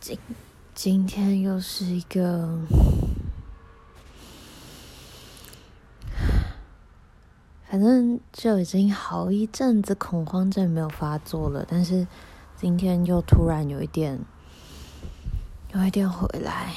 今今天又是一个，反正就已经好一阵子恐慌症没有发作了，但是今天又突然有一点，有一点回来，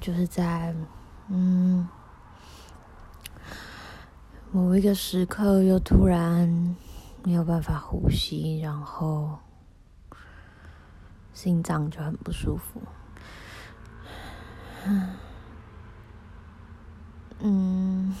就是在嗯某一个时刻又突然没有办法呼吸，然后。心脏就很不舒服，嗯，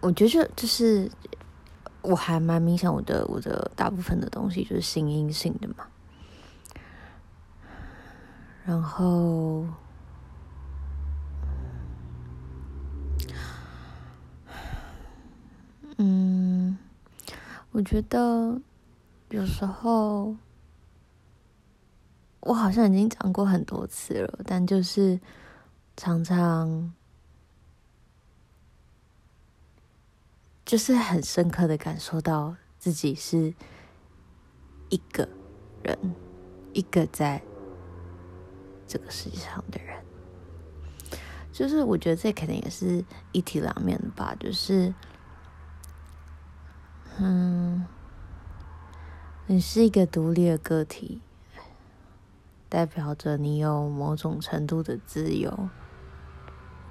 我觉得就是我还蛮明显，我的我的大部分的东西就是心因性的嘛，然后，嗯，我觉得。有时候，我好像已经讲过很多次了，但就是常常就是很深刻的感受到自己是一个人，一个在这个世界上的人。就是我觉得这肯定也是一体两面的吧，就是，嗯。你是一个独立的个体，代表着你有某种程度的自由，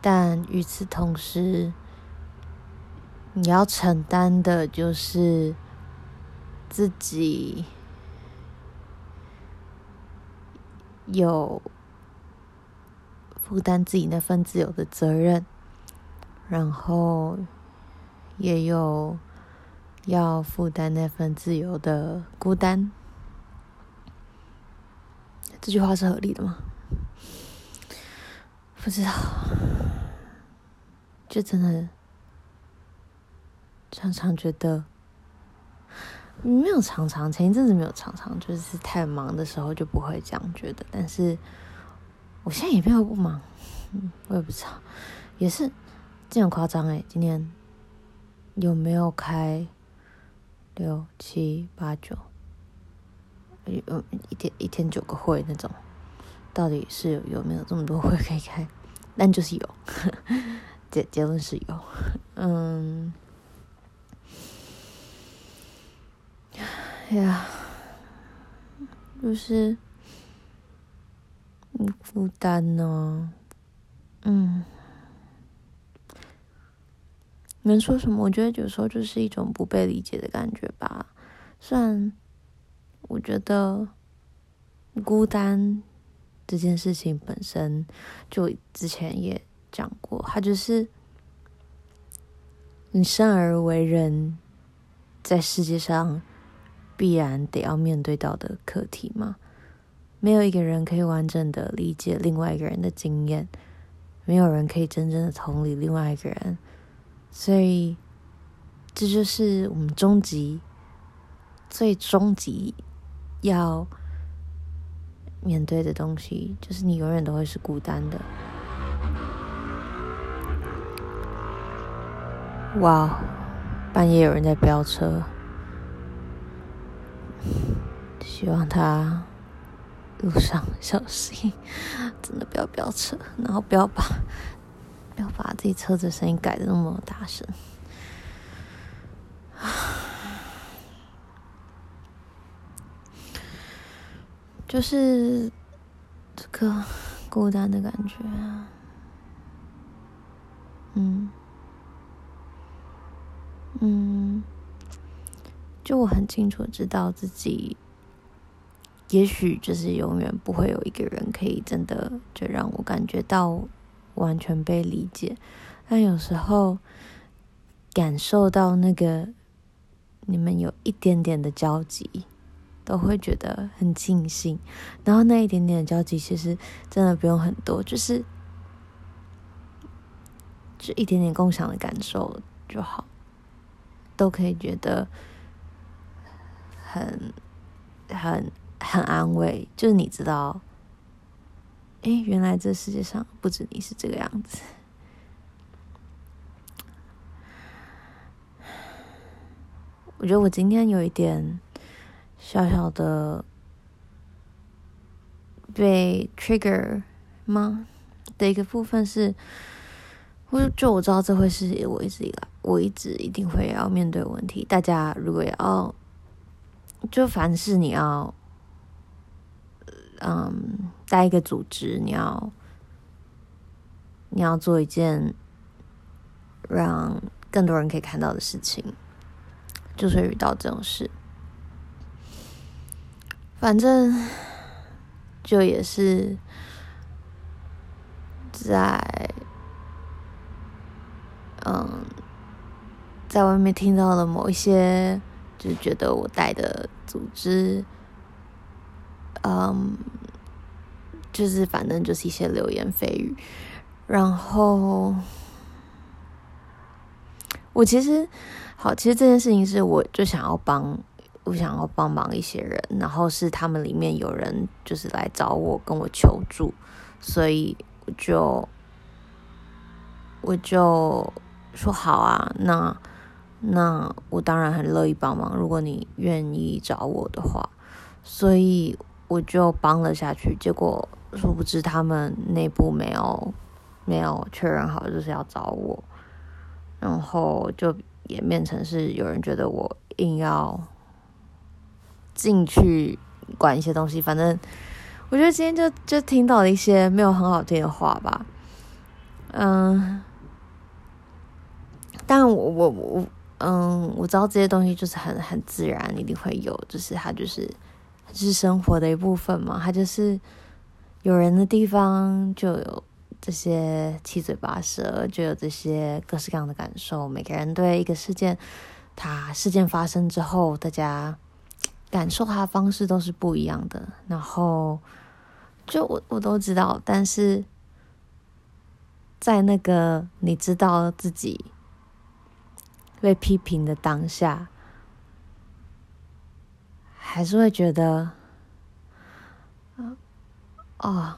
但与此同时，你要承担的就是自己有负担自己那份自由的责任，然后也有。要负担那份自由的孤单，这句话是合理的吗？不知道，就真的常常觉得没有常常，前一阵子没有常常，就是太忙的时候就不会这样觉得。但是我现在也没有不忙，我也不知道，也是这样夸张诶，今天有没有开？六七八九，有一天一天九个会那种，到底是有没有这么多会可以开？但就是有，结结论是有，嗯，哎呀，就是嗯负担呢，嗯。能说什么？我觉得有时候就是一种不被理解的感觉吧。虽然我觉得孤单这件事情本身，就之前也讲过，它就是你生而为人，在世界上必然得要面对到的课题嘛。没有一个人可以完整的理解另外一个人的经验，没有人可以真正的同理另外一个人。所以，这就是我们终极、最终极要面对的东西，就是你永远都会是孤单的。哇，半夜有人在飙车，希望他路上小心，真的不要飙车，然后不要把。要把自己车子声音改的那么大声，就是这个孤单的感觉啊，嗯。嗯，就我很清楚知道自己，也许就是永远不会有一个人可以真的就让我感觉到。完全被理解，但有时候感受到那个你们有一点点的交集，都会觉得很庆幸。然后那一点点的交集，其实真的不用很多，就是就一点点共享的感受就好，都可以觉得很很很安慰。就是你知道。哎，原来这世界上不止你是这个样子。我觉得我今天有一点小小的被 trigger 吗的一个部分是，我就我知道这会是我一直以来我一直一定会要面对问题。大家如果要就凡是你要嗯带一个组织，你要你要做一件让更多人可以看到的事情，就是遇到这种事。反正就也是在嗯，在外面听到了某一些，就觉得我带的组织，嗯，就是反正就是一些流言蜚语，然后我其实好，其实这件事情是我就想要帮。我想要帮忙一些人，然后是他们里面有人就是来找我跟我求助，所以我就我就说好啊，那那我当然很乐意帮忙，如果你愿意找我的话，所以我就帮了下去。结果殊不知他们内部没有没有确认好，就是要找我，然后就演变成是有人觉得我硬要。进去管一些东西，反正我觉得今天就就听到了一些没有很好听的话吧。嗯，但我我我嗯，我知道这些东西就是很很自然，一定会有，就是它就是就是生活的一部分嘛。它就是有人的地方就有这些七嘴八舌，就有这些各式各样的感受。每个人对一个事件，它事件发生之后，大家。感受他的方式都是不一样的，然后就我我都知道，但是在那个你知道自己被批评的当下，还是会觉得，哦，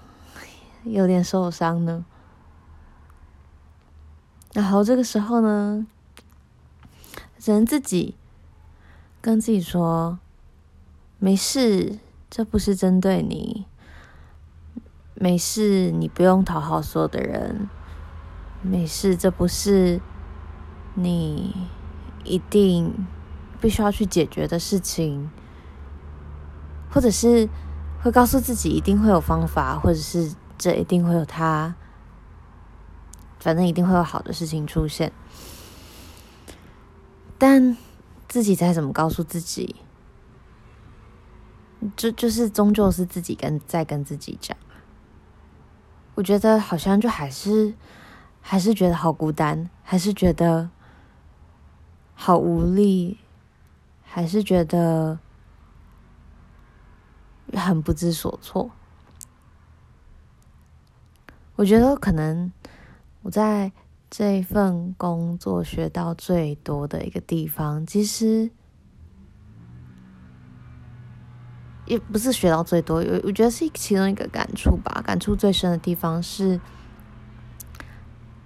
有点受伤呢。然后这个时候呢，只能自己跟自己说。没事，这不是针对你。没事，你不用讨好所有的人。没事，这不是你一定必须要去解决的事情，或者是会告诉自己一定会有方法，或者是这一定会有他，反正一定会有好的事情出现。但自己再怎么告诉自己。就就是终究是自己跟在跟自己讲，我觉得好像就还是还是觉得好孤单，还是觉得好无力，还是觉得很不知所措。我觉得可能我在这份工作学到最多的一个地方，其实。也不是学到最多，我我觉得是其中一个感触吧。感触最深的地方是，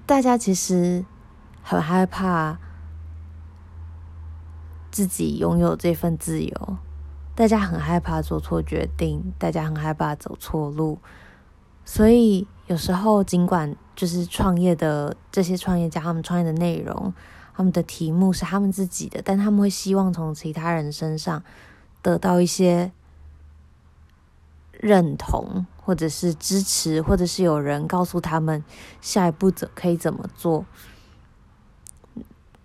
大家其实很害怕自己拥有这份自由，大家很害怕做错决定，大家很害怕走错路。所以有时候，尽管就是创业的这些创业家，他们创业的内容，他们的题目是他们自己的，但他们会希望从其他人身上得到一些。认同，或者是支持，或者是有人告诉他们下一步怎可以怎么做，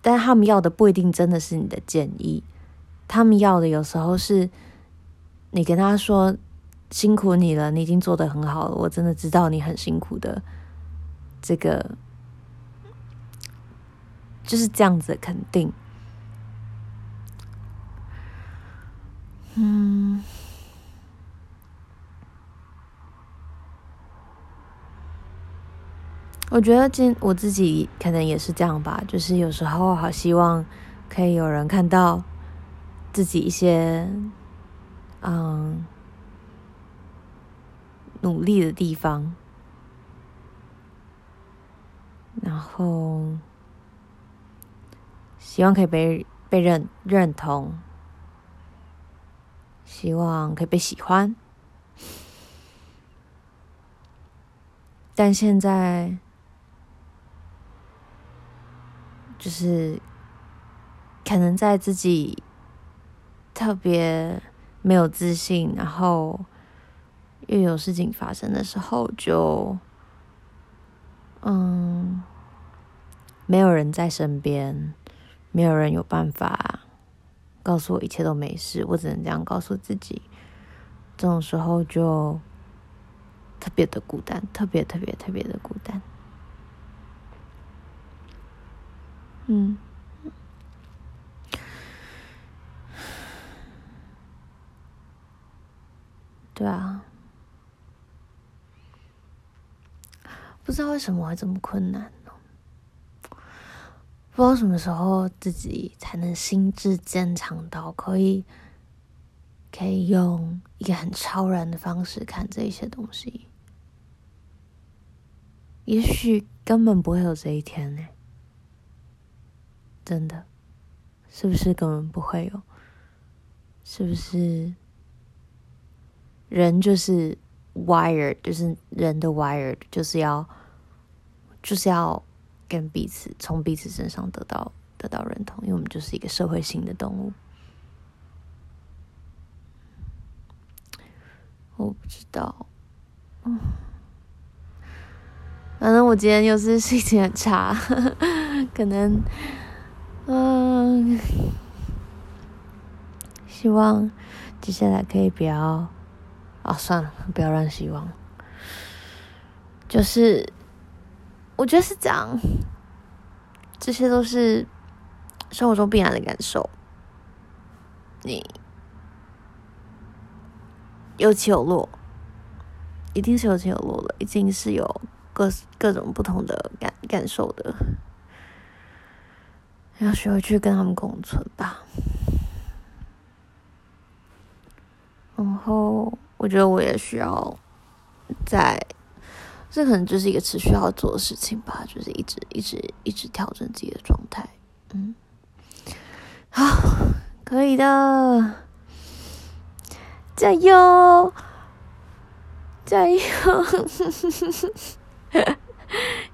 但他们要的不一定真的是你的建议，他们要的有时候是你跟他说辛苦你了，你已经做得很好了，我真的知道你很辛苦的，这个就是这样子的肯定，嗯。我觉得今我自己可能也是这样吧，就是有时候好希望可以有人看到自己一些嗯努力的地方，然后希望可以被被认认同，希望可以被喜欢。但现在就是可能在自己特别没有自信，然后又有事情发生的时候，就嗯，没有人在身边，没有人有办法告诉我一切都没事，我只能这样告诉自己。这种时候就特别的孤单，特别特别特别的孤单。嗯，对啊，不知道为什么会这么困难呢？不知道什么时候自己才能心智坚强到可以，可以用一个很超然的方式看这一些东西。也许根本不会有这一天呢。真的，是不是根本不会有？是不是人就是 wired，就是人的 wired，就是要就是要跟彼此从彼此身上得到得到认同，因为我们就是一个社会性的动物。我不知道，嗯，反正我今天又是心情很差，可能。嗯，希望接下来可以不要啊、算了，不要乱希望。就是我觉得是这样，这些都是生活中必然的感受。你有起有落，一定是有起有落的，一定是有各各种不同的感感受的。要学会去跟他们共存吧。然后，我觉得我也需要在，这可能就是一个持续要做的事情吧，就是一直、一直、一直调整自己的状态。嗯，好，可以的，加油，加油！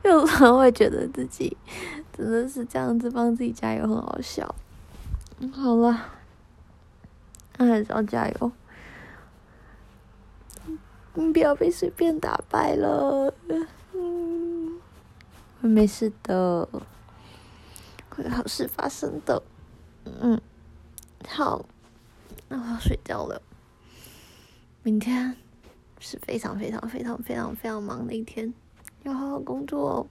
有时候会觉得自己。真的是这样子帮自己加油，很好笑。嗯，好了，那还是要加油。你不要被随便打败了。嗯，会没事的，会有好事发生的。嗯，好，那我要睡觉了。明天是非常非常非常非常非常忙的一天，要好好工作哦。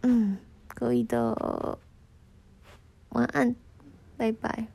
嗯，可以的。晚安，拜拜。